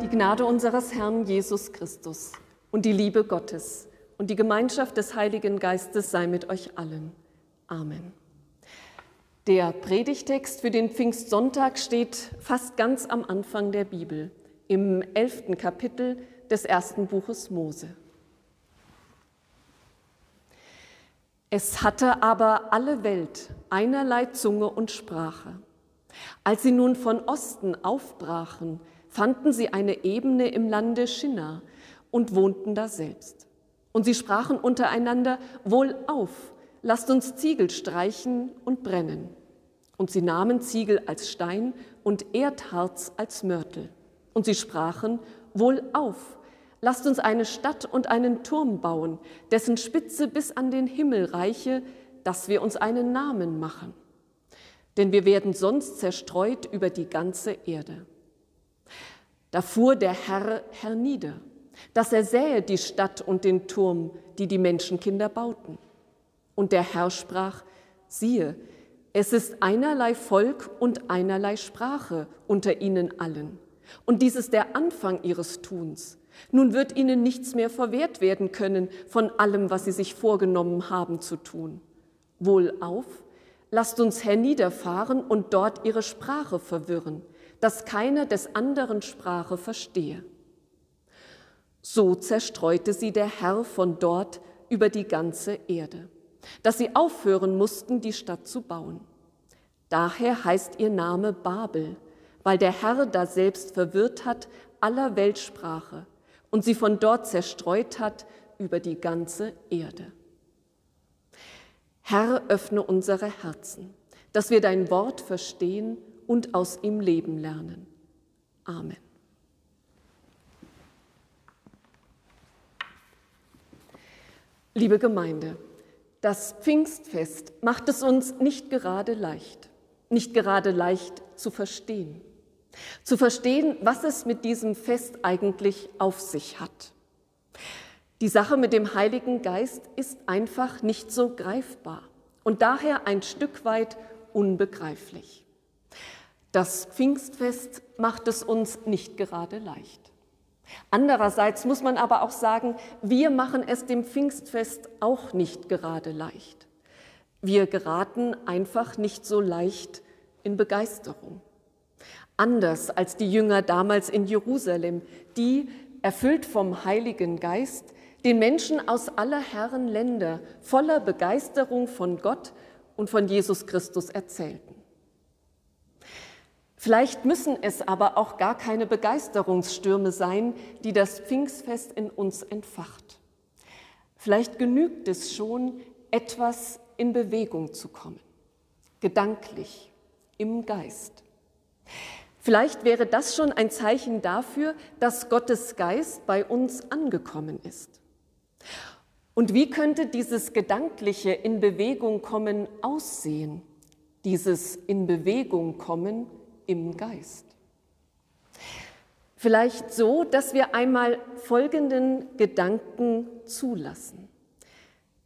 Die Gnade unseres Herrn Jesus Christus und die Liebe Gottes und die Gemeinschaft des Heiligen Geistes sei mit euch allen. Amen. Der Predigtext für den Pfingstsonntag steht fast ganz am Anfang der Bibel, im elften Kapitel des ersten Buches Mose. Es hatte aber alle Welt einerlei Zunge und Sprache. Als sie nun von Osten aufbrachen, fanden sie eine Ebene im Lande Schinna und wohnten da selbst. Und sie sprachen untereinander, wohl auf, lasst uns Ziegel streichen und brennen. Und sie nahmen Ziegel als Stein und Erdharz als Mörtel. Und sie sprachen, wohl auf, lasst uns eine Stadt und einen Turm bauen, dessen Spitze bis an den Himmel reiche, dass wir uns einen Namen machen. Denn wir werden sonst zerstreut über die ganze Erde. Da fuhr der Herr hernieder, dass er sähe die Stadt und den Turm, die die Menschenkinder bauten. Und der Herr sprach, siehe, es ist einerlei Volk und einerlei Sprache unter ihnen allen. Und dies ist der Anfang ihres Tuns. Nun wird ihnen nichts mehr verwehrt werden können von allem, was sie sich vorgenommen haben zu tun. Wohlauf, lasst uns herniederfahren und dort ihre Sprache verwirren, dass keiner des anderen Sprache verstehe. So zerstreute sie der Herr von dort über die ganze Erde, dass sie aufhören mussten, die Stadt zu bauen. Daher heißt ihr Name Babel, weil der Herr da selbst verwirrt hat aller Weltsprache und sie von dort zerstreut hat über die ganze Erde. Herr, öffne unsere Herzen, dass wir dein Wort verstehen und aus ihm leben lernen. Amen. Liebe Gemeinde, das Pfingstfest macht es uns nicht gerade leicht, nicht gerade leicht zu verstehen. Zu verstehen, was es mit diesem Fest eigentlich auf sich hat. Die Sache mit dem Heiligen Geist ist einfach nicht so greifbar und daher ein Stück weit unbegreiflich. Das Pfingstfest macht es uns nicht gerade leicht. Andererseits muss man aber auch sagen, wir machen es dem Pfingstfest auch nicht gerade leicht. Wir geraten einfach nicht so leicht in Begeisterung anders als die Jünger damals in Jerusalem, die, erfüllt vom Heiligen Geist, den Menschen aus aller Herren Länder voller Begeisterung von Gott und von Jesus Christus erzählten. Vielleicht müssen es aber auch gar keine Begeisterungsstürme sein, die das Pfingstfest in uns entfacht. Vielleicht genügt es schon, etwas in Bewegung zu kommen, gedanklich, im Geist. Vielleicht wäre das schon ein Zeichen dafür, dass Gottes Geist bei uns angekommen ist. Und wie könnte dieses gedankliche in Bewegung kommen aussehen? Dieses in Bewegung kommen im Geist. Vielleicht so, dass wir einmal folgenden Gedanken zulassen.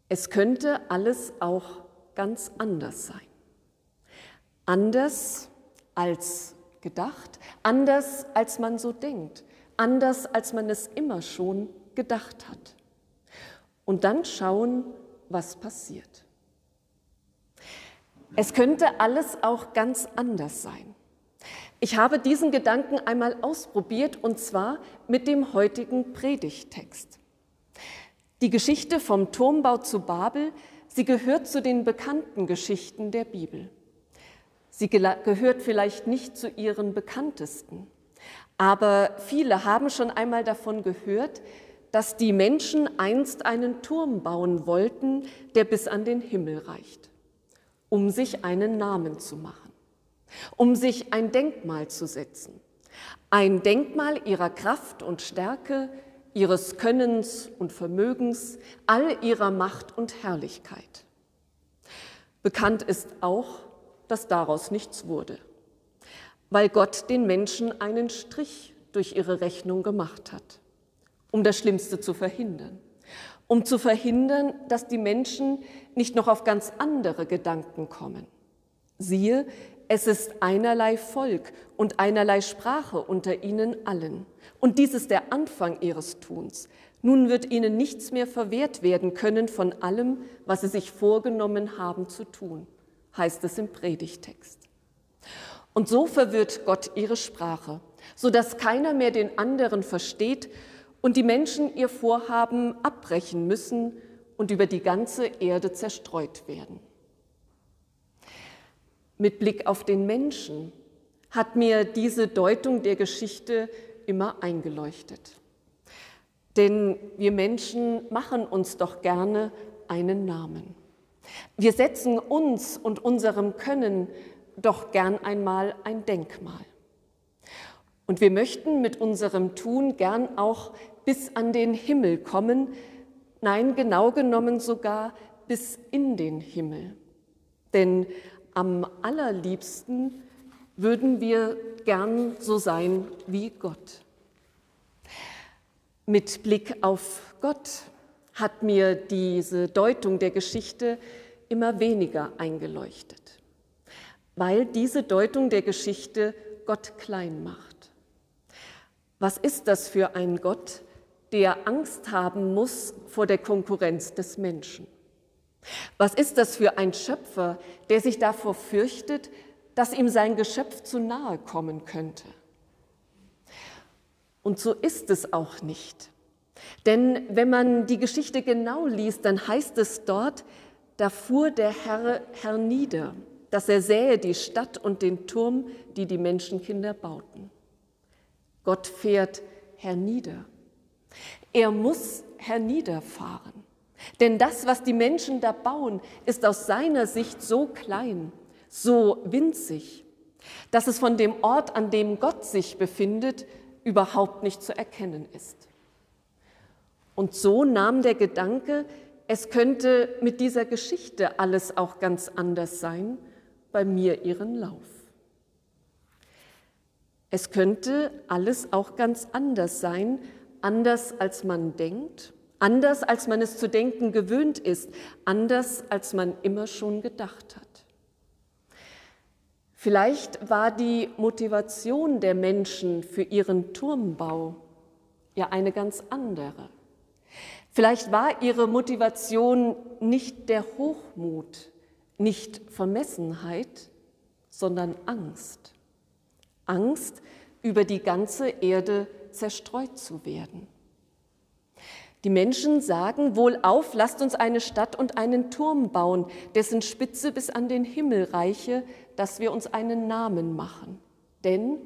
Es könnte alles auch ganz anders sein. Anders als gedacht, anders als man so denkt, anders als man es immer schon gedacht hat. Und dann schauen, was passiert. Es könnte alles auch ganz anders sein. Ich habe diesen Gedanken einmal ausprobiert und zwar mit dem heutigen Predigtext. Die Geschichte vom Turmbau zu Babel, sie gehört zu den bekannten Geschichten der Bibel. Sie gehört vielleicht nicht zu ihren bekanntesten, aber viele haben schon einmal davon gehört, dass die Menschen einst einen Turm bauen wollten, der bis an den Himmel reicht, um sich einen Namen zu machen, um sich ein Denkmal zu setzen, ein Denkmal ihrer Kraft und Stärke, ihres Könnens und Vermögens, all ihrer Macht und Herrlichkeit. Bekannt ist auch, dass daraus nichts wurde, weil Gott den Menschen einen Strich durch ihre Rechnung gemacht hat, um das Schlimmste zu verhindern, um zu verhindern, dass die Menschen nicht noch auf ganz andere Gedanken kommen. Siehe, es ist einerlei Volk und einerlei Sprache unter ihnen allen. Und dies ist der Anfang ihres Tuns. Nun wird ihnen nichts mehr verwehrt werden können von allem, was sie sich vorgenommen haben zu tun, heißt es im Predigtext. Und so verwirrt Gott ihre Sprache, so dass keiner mehr den anderen versteht und die Menschen ihr Vorhaben abbrechen müssen und über die ganze Erde zerstreut werden. Mit Blick auf den Menschen hat mir diese Deutung der Geschichte immer eingeleuchtet. Denn wir Menschen machen uns doch gerne einen Namen. Wir setzen uns und unserem Können doch gern einmal ein Denkmal. Und wir möchten mit unserem Tun gern auch bis an den Himmel kommen, nein, genau genommen sogar bis in den Himmel. Denn am allerliebsten würden wir gern so sein wie Gott. Mit Blick auf Gott hat mir diese Deutung der Geschichte immer weniger eingeleuchtet, weil diese Deutung der Geschichte Gott klein macht. Was ist das für ein Gott, der Angst haben muss vor der Konkurrenz des Menschen? Was ist das für ein Schöpfer, der sich davor fürchtet, dass ihm sein Geschöpf zu nahe kommen könnte? Und so ist es auch nicht. Denn wenn man die Geschichte genau liest, dann heißt es dort, da fuhr der Herr hernieder, dass er sähe die Stadt und den Turm, die die Menschenkinder bauten. Gott fährt hernieder. Er muss herniederfahren. Denn das, was die Menschen da bauen, ist aus seiner Sicht so klein, so winzig, dass es von dem Ort, an dem Gott sich befindet, überhaupt nicht zu erkennen ist. Und so nahm der Gedanke, es könnte mit dieser Geschichte alles auch ganz anders sein, bei mir ihren Lauf. Es könnte alles auch ganz anders sein, anders als man denkt Anders als man es zu denken gewöhnt ist, anders als man immer schon gedacht hat. Vielleicht war die Motivation der Menschen für ihren Turmbau ja eine ganz andere. Vielleicht war ihre Motivation nicht der Hochmut, nicht Vermessenheit, sondern Angst. Angst, über die ganze Erde zerstreut zu werden. Die Menschen sagen, wohlauf, lasst uns eine Stadt und einen Turm bauen, dessen Spitze bis an den Himmel reiche, dass wir uns einen Namen machen. Denn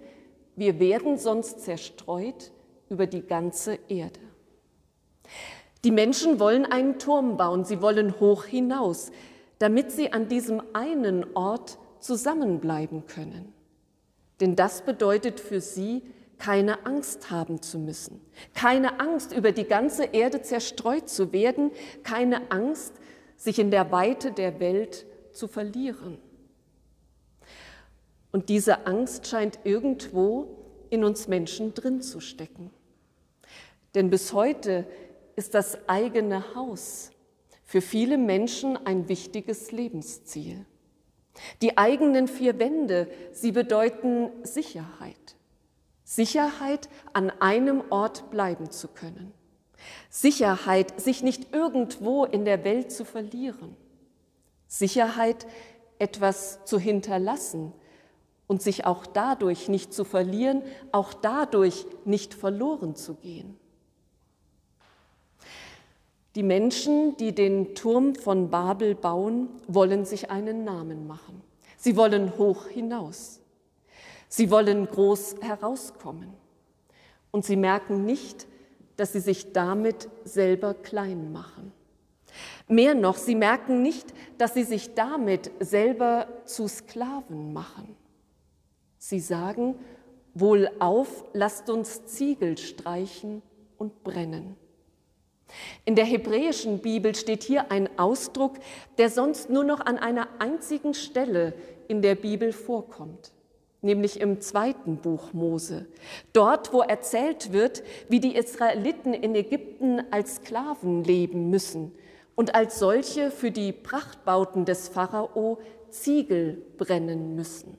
wir werden sonst zerstreut über die ganze Erde. Die Menschen wollen einen Turm bauen, sie wollen hoch hinaus, damit sie an diesem einen Ort zusammenbleiben können. Denn das bedeutet für sie, keine Angst haben zu müssen, keine Angst, über die ganze Erde zerstreut zu werden, keine Angst, sich in der Weite der Welt zu verlieren. Und diese Angst scheint irgendwo in uns Menschen drin zu stecken. Denn bis heute ist das eigene Haus für viele Menschen ein wichtiges Lebensziel. Die eigenen vier Wände, sie bedeuten Sicherheit. Sicherheit, an einem Ort bleiben zu können. Sicherheit, sich nicht irgendwo in der Welt zu verlieren. Sicherheit, etwas zu hinterlassen und sich auch dadurch nicht zu verlieren, auch dadurch nicht verloren zu gehen. Die Menschen, die den Turm von Babel bauen, wollen sich einen Namen machen. Sie wollen hoch hinaus. Sie wollen groß herauskommen und sie merken nicht, dass sie sich damit selber klein machen. Mehr noch, sie merken nicht, dass sie sich damit selber zu Sklaven machen. Sie sagen, wohlauf, lasst uns Ziegel streichen und brennen. In der hebräischen Bibel steht hier ein Ausdruck, der sonst nur noch an einer einzigen Stelle in der Bibel vorkommt nämlich im zweiten Buch Mose. Dort, wo erzählt wird, wie die Israeliten in Ägypten als Sklaven leben müssen und als solche für die Prachtbauten des Pharao Ziegel brennen müssen.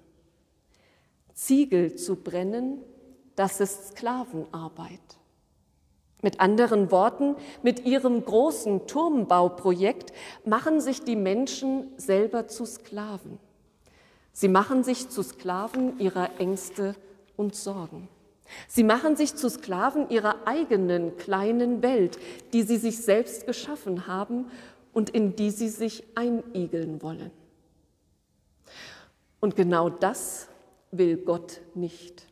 Ziegel zu brennen, das ist Sklavenarbeit. Mit anderen Worten, mit ihrem großen Turmbauprojekt machen sich die Menschen selber zu Sklaven. Sie machen sich zu Sklaven ihrer Ängste und Sorgen. Sie machen sich zu Sklaven ihrer eigenen kleinen Welt, die sie sich selbst geschaffen haben und in die sie sich einigeln wollen. Und genau das will Gott nicht.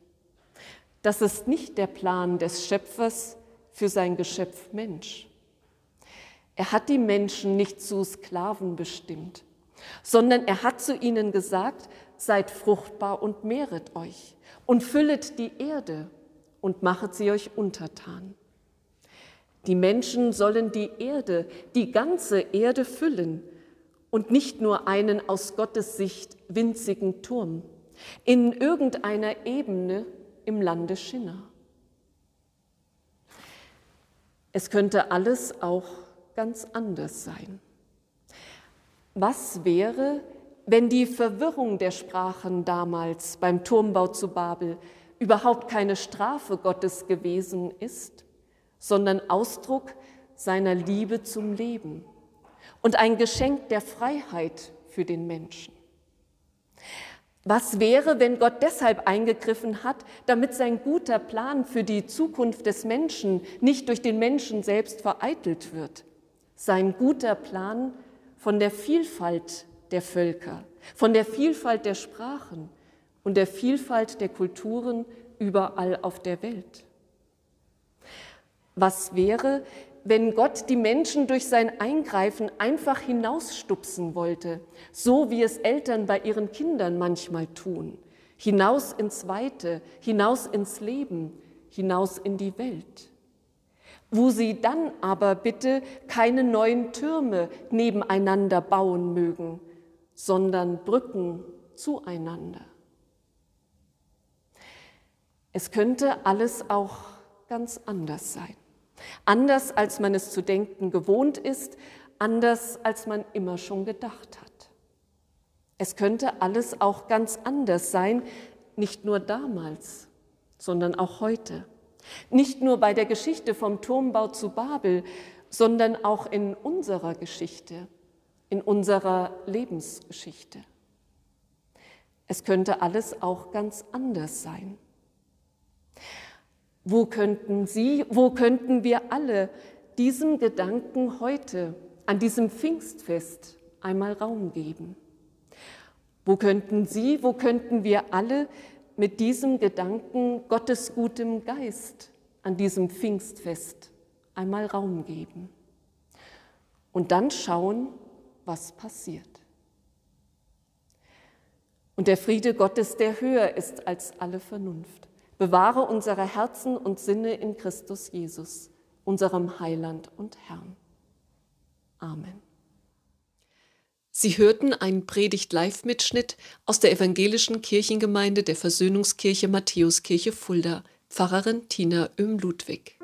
Das ist nicht der Plan des Schöpfers für sein Geschöpf Mensch. Er hat die Menschen nicht zu Sklaven bestimmt, sondern er hat zu ihnen gesagt, seid fruchtbar und mehret euch und füllet die Erde und machet sie euch untertan. Die Menschen sollen die Erde, die ganze Erde füllen und nicht nur einen aus Gottes Sicht winzigen Turm in irgendeiner Ebene im Lande Schinner. Es könnte alles auch ganz anders sein. Was wäre, wenn die Verwirrung der Sprachen damals beim Turmbau zu Babel überhaupt keine Strafe Gottes gewesen ist, sondern Ausdruck seiner Liebe zum Leben und ein Geschenk der Freiheit für den Menschen. Was wäre, wenn Gott deshalb eingegriffen hat, damit sein guter Plan für die Zukunft des Menschen nicht durch den Menschen selbst vereitelt wird? Sein guter Plan von der Vielfalt der Völker, von der Vielfalt der Sprachen und der Vielfalt der Kulturen überall auf der Welt. Was wäre, wenn Gott die Menschen durch sein Eingreifen einfach hinausstupsen wollte, so wie es Eltern bei ihren Kindern manchmal tun, hinaus ins Weite, hinaus ins Leben, hinaus in die Welt, wo sie dann aber bitte keine neuen Türme nebeneinander bauen mögen, sondern Brücken zueinander. Es könnte alles auch ganz anders sein. Anders als man es zu denken gewohnt ist, anders als man immer schon gedacht hat. Es könnte alles auch ganz anders sein, nicht nur damals, sondern auch heute. Nicht nur bei der Geschichte vom Turmbau zu Babel, sondern auch in unserer Geschichte, in unserer Lebensgeschichte. Es könnte alles auch ganz anders sein. Wo könnten Sie, wo könnten wir alle diesem Gedanken heute an diesem Pfingstfest einmal Raum geben? Wo könnten Sie, wo könnten wir alle mit diesem Gedanken Gottes gutem Geist an diesem Pfingstfest einmal Raum geben? Und dann schauen, was passiert. Und der Friede Gottes, der höher ist als alle Vernunft Bewahre unsere Herzen und Sinne in Christus Jesus, unserem Heiland und Herrn. Amen. Sie hörten einen Predigt-Live-Mitschnitt aus der evangelischen Kirchengemeinde der Versöhnungskirche Matthäuskirche Fulda, Pfarrerin Tina Öhm-Ludwig.